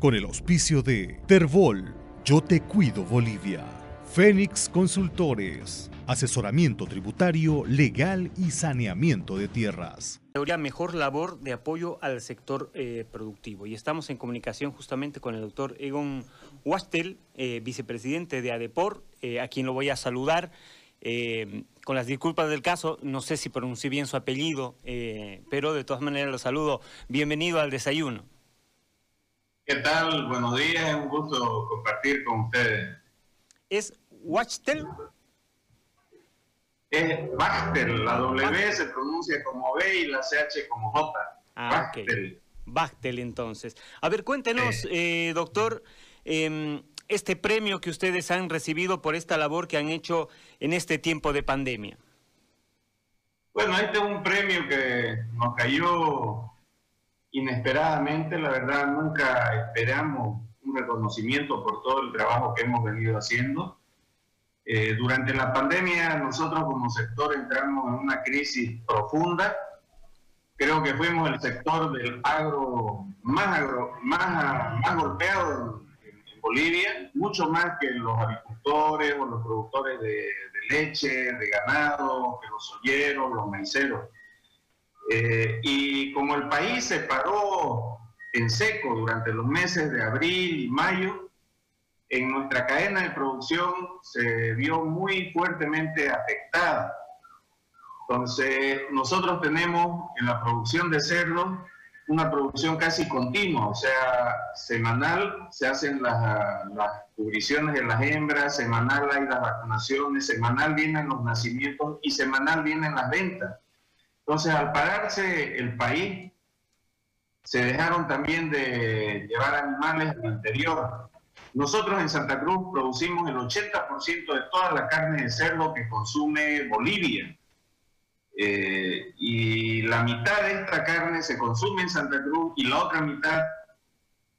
con el auspicio de Terbol, Yo Te Cuido Bolivia, Fénix Consultores, asesoramiento tributario, legal y saneamiento de tierras. Mejor labor de apoyo al sector eh, productivo. Y estamos en comunicación justamente con el doctor Egon Wastel, eh, vicepresidente de ADEPOR, eh, a quien lo voy a saludar. con las disculpas del caso, no sé si pronuncié bien su apellido, pero de todas maneras lo saludo. Bienvenido al desayuno. ¿Qué tal? Buenos días, un gusto compartir con ustedes. ¿Es Wachtel? Es Bachtel, la W se pronuncia como B y la CH como J. Ah, Bachtel. Bachtel, entonces. A ver, cuéntenos, eh, doctor, em, este premio que ustedes han recibido por esta labor que han hecho en este tiempo de pandemia. Bueno, este es un premio que nos cayó inesperadamente, la verdad, nunca esperamos un reconocimiento por todo el trabajo que hemos venido haciendo. Eh, durante la pandemia nosotros como sector entramos en una crisis profunda. Creo que fuimos el sector del agro más, golpeado en, Bolivia, mucho más que los agricultores o los productores de, leche, de ganado, que los olleros, los maiceros. Eh, y como el país se paró en seco durante los meses de abril y mayo, en nuestra cadena de producción se vio muy fuertemente afectada. Entonces, nosotros tenemos en la producción de cerdo una producción casi continua, o sea, semanal se hacen las, las cubriciones de las hembras, semanal hay las vacunaciones, semanal vienen los nacimientos y semanal vienen las ventas. Entonces, al pararse el país, se dejaron también de llevar animales al interior. Nosotros en Santa Cruz producimos el 80% de toda la carne de cerdo que consume Bolivia. Eh, y la mitad de esta carne se consume en Santa Cruz y la otra mitad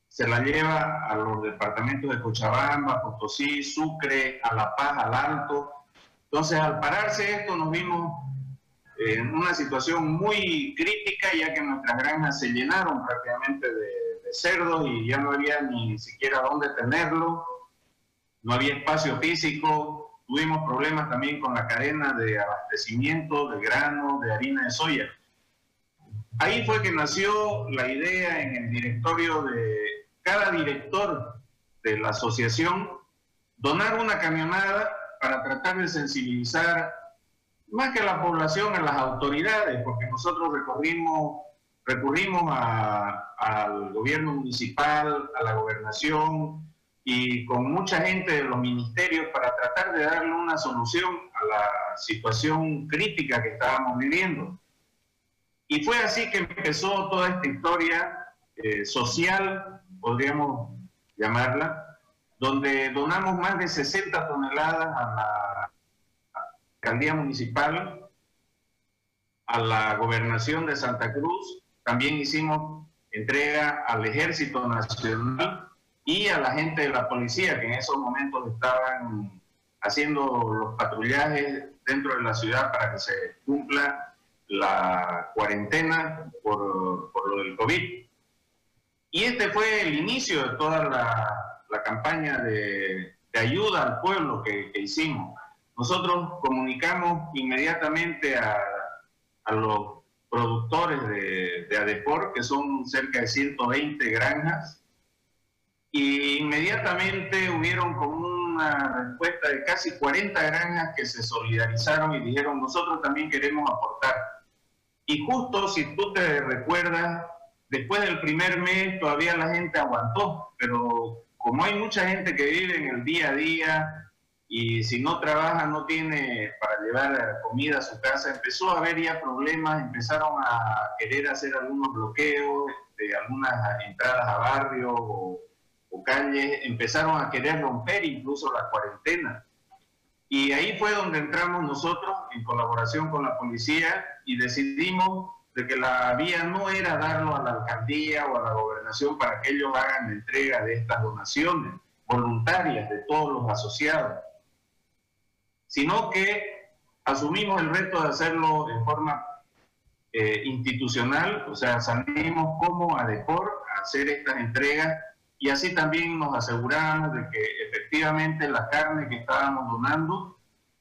se la lleva a los departamentos de Cochabamba, Potosí, Sucre, a La Paz, al Alto. Entonces, al pararse esto, nos vimos en una situación muy crítica, ya que nuestras granjas se llenaron prácticamente de, de cerdos y ya no había ni siquiera dónde tenerlo, no había espacio físico, tuvimos problemas también con la cadena de abastecimiento de grano, de harina de soya. Ahí fue que nació la idea en el directorio de cada director de la asociación donar una camionada para tratar de sensibilizar más que a la población, a las autoridades, porque nosotros recurrimos, recurrimos al gobierno municipal, a la gobernación y con mucha gente de los ministerios para tratar de darle una solución a la situación crítica que estábamos viviendo. Y fue así que empezó toda esta historia eh, social, podríamos llamarla, donde donamos más de 60 toneladas a la alcaldía municipal, a la gobernación de Santa Cruz, también hicimos entrega al Ejército Nacional y a la gente de la policía que en esos momentos estaban haciendo los patrullajes dentro de la ciudad para que se cumpla la cuarentena por, por lo del COVID. Y este fue el inicio de toda la, la campaña de, de, ayuda al pueblo que, que hicimos. Nosotros comunicamos inmediatamente a, los productores de, de, ADEPOR, que son cerca de 120 granjas, y inmediatamente hubieron como una respuesta de casi 40 granjas que se solidarizaron y dijeron, nosotros también queremos aportar. Y justo si tú te recuerdas, después del primer mes todavía la gente aguantó, pero como hay mucha gente que vive en el día a día, y si no trabaja, no tiene para llevar comida a su casa. Empezó a haber ya problemas, empezaron a querer hacer algunos bloqueos de algunas entradas a barrios o, o calles, empezaron a querer romper incluso la cuarentena. Y ahí fue donde entramos nosotros en colaboración con la policía y decidimos de que la vía no era darlo a la alcaldía o a la gobernación para que ellos hagan la entrega de estas donaciones voluntarias de todos los asociados, sino que asumimos el reto de hacerlo de forma eh, institucional, o sea, salimos como a DEPOR a hacer estas entregas y así también nos aseguramos de que efectivamente la carne que estábamos donando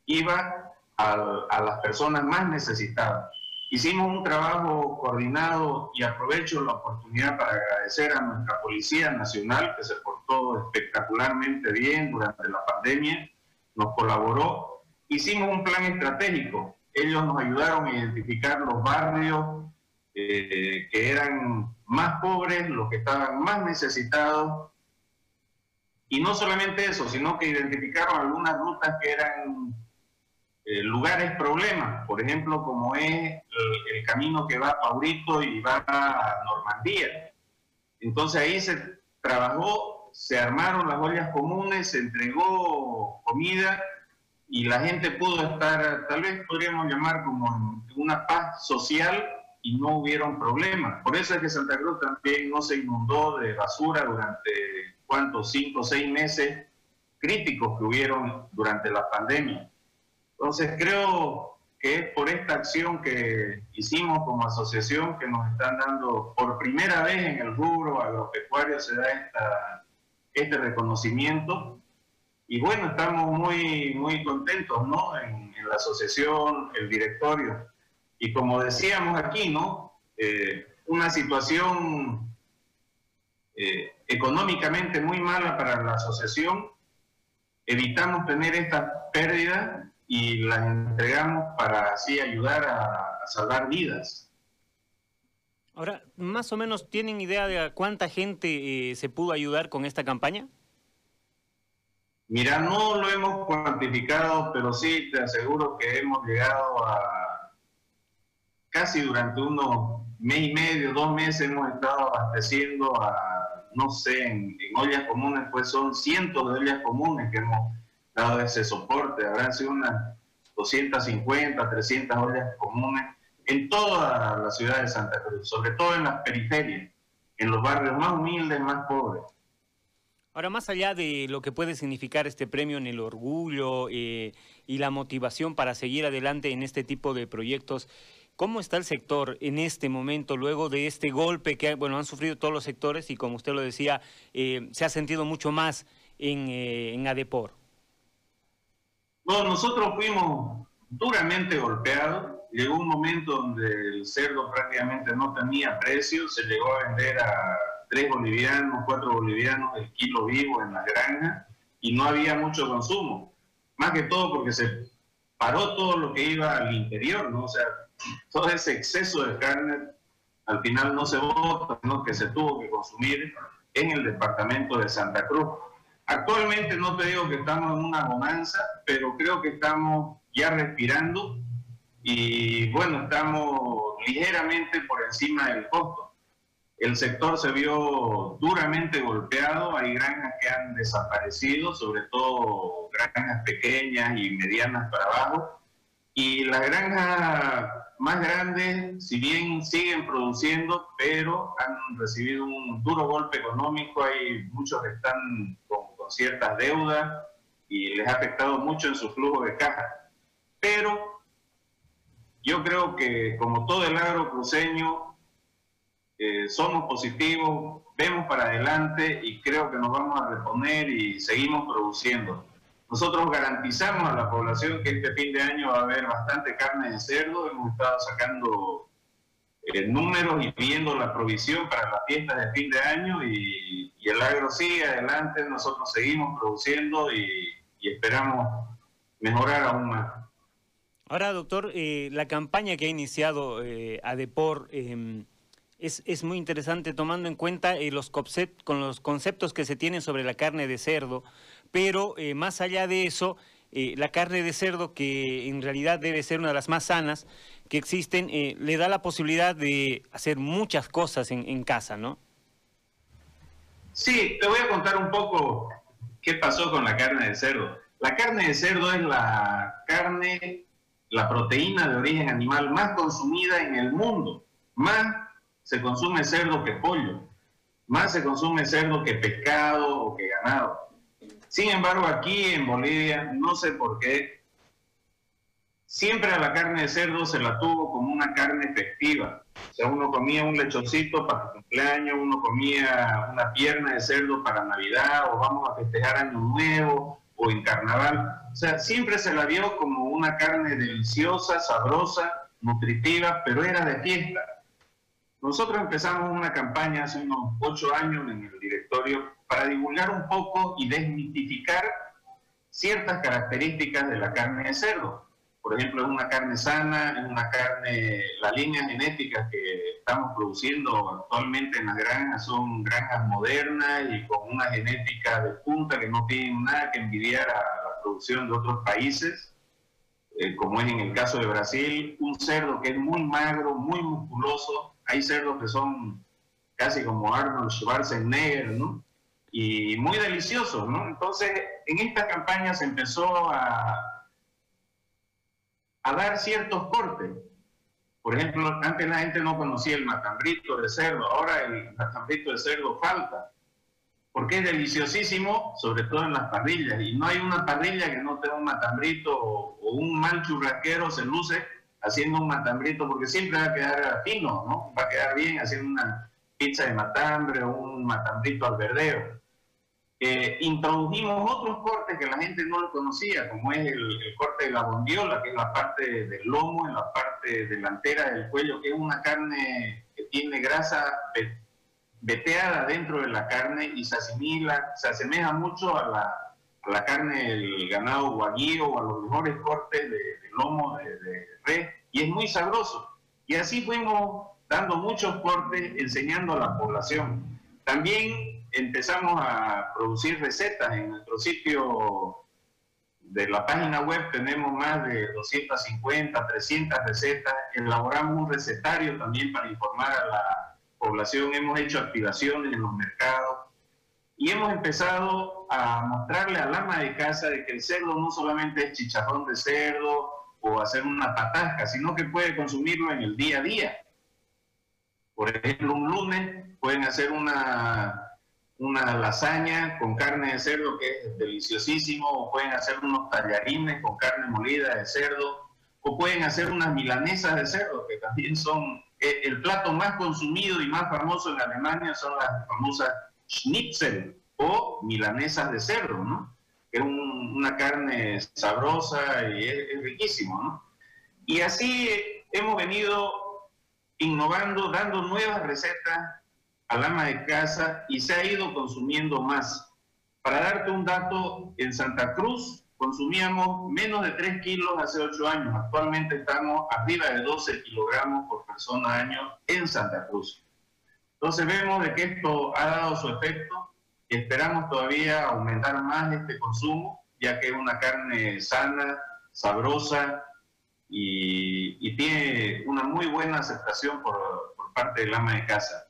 iba a, las personas más necesitadas. Hicimos un trabajo coordinado y aprovecho la oportunidad para agradecer a nuestra Policía Nacional que se portó espectacularmente bien durante la pandemia, nos colaboró. Hicimos un plan estratégico. Ellos nos ayudaron a identificar los barrios eh, que eran más pobres, los que estaban más necesitados. Y no solamente eso, sino que identificaron algunas rutas que eran eh, lugares problemas, por ejemplo, como es el, camino que va a Paurito y va a Normandía. Entonces ahí se trabajó, se armaron las ollas comunes, se entregó comida y la gente pudo estar, tal vez podríamos llamar como una paz social y no hubieron problemas. Por eso es que Santa Cruz también no se inundó de basura durante, ¿cuántos? Cinco o seis meses críticos que hubieron durante la pandemia. Entonces creo que es por esta acción que hicimos como asociación que nos están dando, por primera vez en el rubro agropecuario se da esta, este reconocimiento. Y bueno, estamos muy, muy contentos, ¿no? En, en la asociación, el directorio. Y como decíamos aquí, ¿no? Eh, una situación eh, económicamente muy mala para la asociación, evitamos tener estas pérdidas y las entregamos para así ayudar a, salvar vidas. Ahora, más o menos, ¿tienen idea de cuánta gente eh, se pudo ayudar con esta campaña? Mira, no lo hemos cuantificado, pero sí te aseguro que hemos llegado a casi durante unos mes y medio, dos meses hemos estado abasteciendo a, no sé, en, ollas comunes, pues son cientos de ollas comunes que hemos dado ese soporte. Habrán sido unas 250, 300 ollas comunes en toda la ciudad de Santa Cruz, sobre todo en las periferias, en los barrios más humildes, más pobres. Ahora, más allá de lo que puede significar este premio en el orgullo eh, y la motivación para seguir adelante en este tipo de proyectos, ¿cómo está el sector en este momento, luego de este golpe que bueno, han sufrido todos los sectores y como usted lo decía, eh, se ha sentido mucho más en, eh, ADEPOR? No, nosotros fuimos duramente golpeados. Llegó un momento donde el cerdo prácticamente no tenía precio, se llegó a vender a 3 bolivianos, 4 bolivianos el kilo vivo en la granja y no había mucho consumo. Más que todo porque se paró todo lo que iba al interior, ¿no? O sea, todo ese exceso de carne al final no se vota, sino que se tuvo que consumir en el departamento de Santa Cruz. Actualmente no te digo que estamos en una bonanza, pero creo que estamos ya respirando y bueno, estamos ligeramente por encima del costo. El sector se vio duramente golpeado, hay granjas que han desaparecido, sobre todo granjas pequeñas y medianas para abajo, y las granjas más grandes, si bien siguen produciendo, pero han recibido un duro golpe económico, hay muchos que están con ciertas deudas y les ha afectado mucho en su flujo de caja. Pero yo creo que como todo el agro cruceño, eh, somos positivos, vemos para adelante y creo que nos vamos a reponer y seguimos produciendo. Nosotros garantizamos a la población que este fin de año va a haber bastante carne de cerdo, hemos estado sacando eh, números y viendo la provisión para las fiestas de fin de año y, el agro sigue adelante, nosotros seguimos produciendo y, esperamos mejorar aún más. Ahora, doctor, eh, la campaña que ha iniciado eh, ADEPOR em, es, es, muy interesante tomando en cuenta eh, los, con los conceptos que se tienen sobre la carne de cerdo, pero más allá de eso, la carne de cerdo, que en realidad debe ser una de las más sanas, que existen, eh, le da la posibilidad de hacer muchas cosas en, casa, ¿no? Sí, te voy a contar un poco qué pasó con la carne de cerdo. La carne de cerdo es la carne, la proteína de origen animal más consumida en el mundo. Más se consume cerdo que pollo, más se consume cerdo que pescado o que ganado. Sin embargo, aquí en Bolivia, no sé por qué, siempre a la carne de cerdo se la tuvo como una carne festiva. O sea, uno comía un lechoncito para el cumpleaños, uno comía una pierna de cerdo para Navidad, o vamos a festejar Año Nuevo, o en Carnaval. O sea, siempre se la vio como una carne deliciosa, sabrosa, nutritiva, pero era de fiesta. Nosotros empezamos una campaña hace unos ocho años en el directorio para divulgar un poco y desmitificar ciertas características de la carne de cerdo. Por ejemplo, es una carne sana, es una carne, las líneas genéticas que estamos produciendo actualmente en las granjas son granjas modernas y con una genética de punta que no tienen nada que envidiar a la producción de otros países, eh, como es en el caso de Brasil, un cerdo que es muy magro, muy musculoso, hay cerdos que son casi como Arnold Schwarzenegger, ¿no? Y muy deliciosos, ¿no? Entonces, en esta campaña se empezó a a dar ciertos cortes. Por ejemplo, antes la gente no conocía el matambrito de cerdo, ahora el matambrito de cerdo falta, porque es deliciosísimo, sobre todo en las parrillas, y no hay una parrilla que no tenga un matambrito o, un mal churrasquero se luce haciendo un matambrito, porque siempre va a quedar fino, ¿no? Va a quedar bien haciendo una pizza de matambre o un matambrito al verdeo. Eh, introdujimos otros cortes que la gente no lo conocía, como es el, corte de la bondiola, que es la parte del lomo, en la parte delantera del cuello, que es una carne que tiene grasa veteada dentro de la carne y se asimila, se asemeja mucho a la, carne del ganado guaguío o a los mejores cortes de, lomo de, de res, y es muy sabroso. Y así fuimos dando muchos cortes, enseñando a la población. También empezamos a producir recetas en nuestro sitio de la página web tenemos más de 250, 300 recetas. Elaboramos un recetario también para informar a la población. Hemos hecho activaciones en los mercados y hemos empezado a mostrarle al ama de casa de que el cerdo no solamente es chicharrón de cerdo o hacer una patasca, sino que puede consumirlo en el día a día. Por ejemplo, un lunes pueden hacer una una lasaña con carne de cerdo que es deliciosísimo, o pueden hacer unos tallarines con carne molida de cerdo, o pueden hacer unas milanesas de cerdo, que también son eh, el plato más consumido y más famoso en Alemania, son las famosas Schnitzel o milanesas de cerdo, ¿no? Que es una carne sabrosa y es, riquísimo, ¿no? Y así hemos venido innovando, dando nuevas recetas al ama de casa y se ha ido consumiendo más. Para darte un dato, en Santa Cruz consumíamos menos de 3 kilos hace 8 años. Actualmente estamos arriba de 12 kilogramos por persona año en Santa Cruz. Entonces vemos de que esto ha dado su efecto y esperamos todavía aumentar más este consumo, ya que es una carne sana, sabrosa y, tiene una muy buena aceptación por, por parte del ama de casa.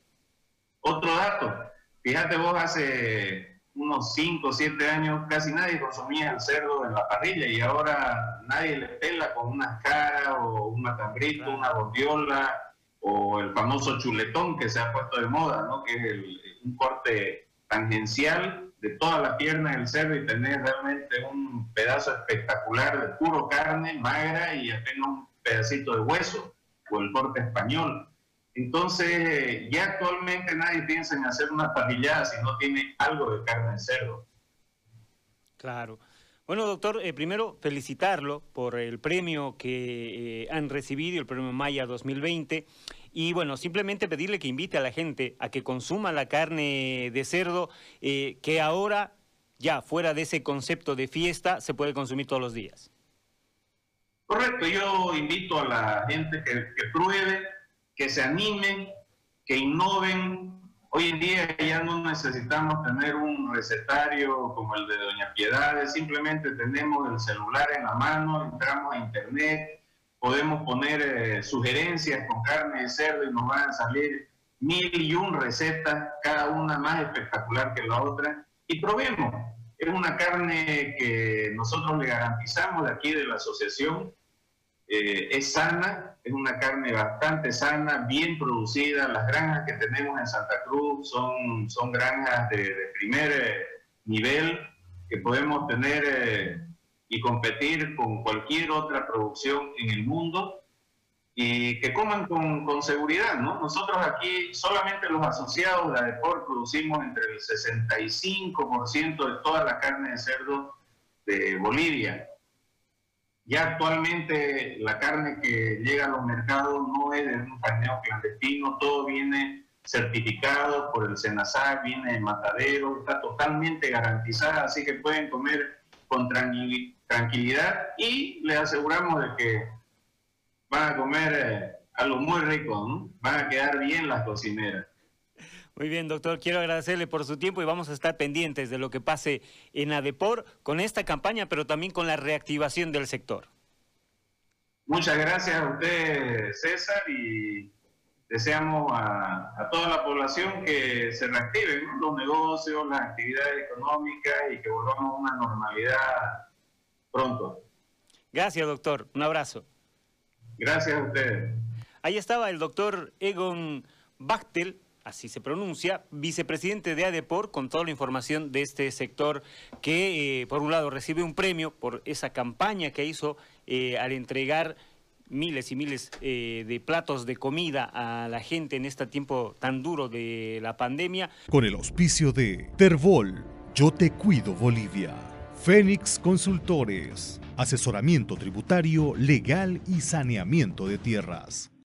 Otro dato, fíjate vos, hace unos 5 o 7 años casi nadie consumía el cerdo en la parrilla y ahora nadie le pela con una cara o un matambrito, una bondiola o el famoso chuletón que se ha puesto de moda, ¿no? que es un corte tangencial de toda la pierna del cerdo y tener realmente un pedazo espectacular de puro carne magra y apenas un pedacito de hueso o el corte español. Entonces, ya actualmente nadie piensa en hacer una parrillada si no tiene algo de carne de cerdo. Claro. Bueno, doctor, eh, primero felicitarlo por el premio que eh, han recibido, el premio Maya 2020. Y bueno, simplemente pedirle que invite a la gente a que consuma la carne de cerdo, eh, que ahora, ya fuera de ese concepto de fiesta, se puede consumir todos los días. Correcto, yo invito a la gente que, que pruebe que se animen, que innoven. Hoy en día ya no necesitamos tener un recetario como el de Doña Piedad, simplemente tenemos el celular en la mano, entramos a internet, podemos poner eh, sugerencias con carne de cerdo y nos van a salir mil y un recetas, cada una más espectacular que la otra, y probemos. Es una carne que nosotros le garantizamos de aquí de la asociación, eh, es sana, es una carne bastante sana, bien producida. Las granjas que tenemos en Santa Cruz son, son granjas de, primer eh, nivel que podemos tener y competir con cualquier otra producción en el mundo y que coman con, con, seguridad, ¿no? Nosotros aquí solamente los asociados de ADEPOR producimos entre el 65% de toda la carne de cerdo de Bolivia. Ya actualmente la carne que llega a los mercados no es de un paneo clandestino, todo viene certificado por el SENASAC, viene de matadero, está totalmente garantizada, así que pueden comer con tranquilidad y les aseguramos de que van a comer eh, algo muy rico, van a quedar bien las cocineras. Muy bien, doctor, quiero agradecerle por su tiempo y vamos a estar pendientes de lo que pase en ADEPOR con esta campaña, pero también con la reactivación del sector. Muchas gracias a usted, César, y deseamos a, toda la población que se reactiven los negocios, las actividades económicas y que volvamos a una normalidad pronto. Gracias, doctor. Un abrazo. Gracias a ustedes. Ahí estaba el doctor Egon Bachtel, así se pronuncia, vicepresidente de ADEPOR, con toda la información de este sector que, eh, por un lado, recibe un premio por esa campaña que hizo eh, al entregar miles y miles eh, de platos de comida a la gente en este tiempo tan duro de la pandemia. Con el auspicio de Terbol, Yo Te Cuido Bolivia, Fénix Consultores, asesoramiento tributario, legal y saneamiento de tierras.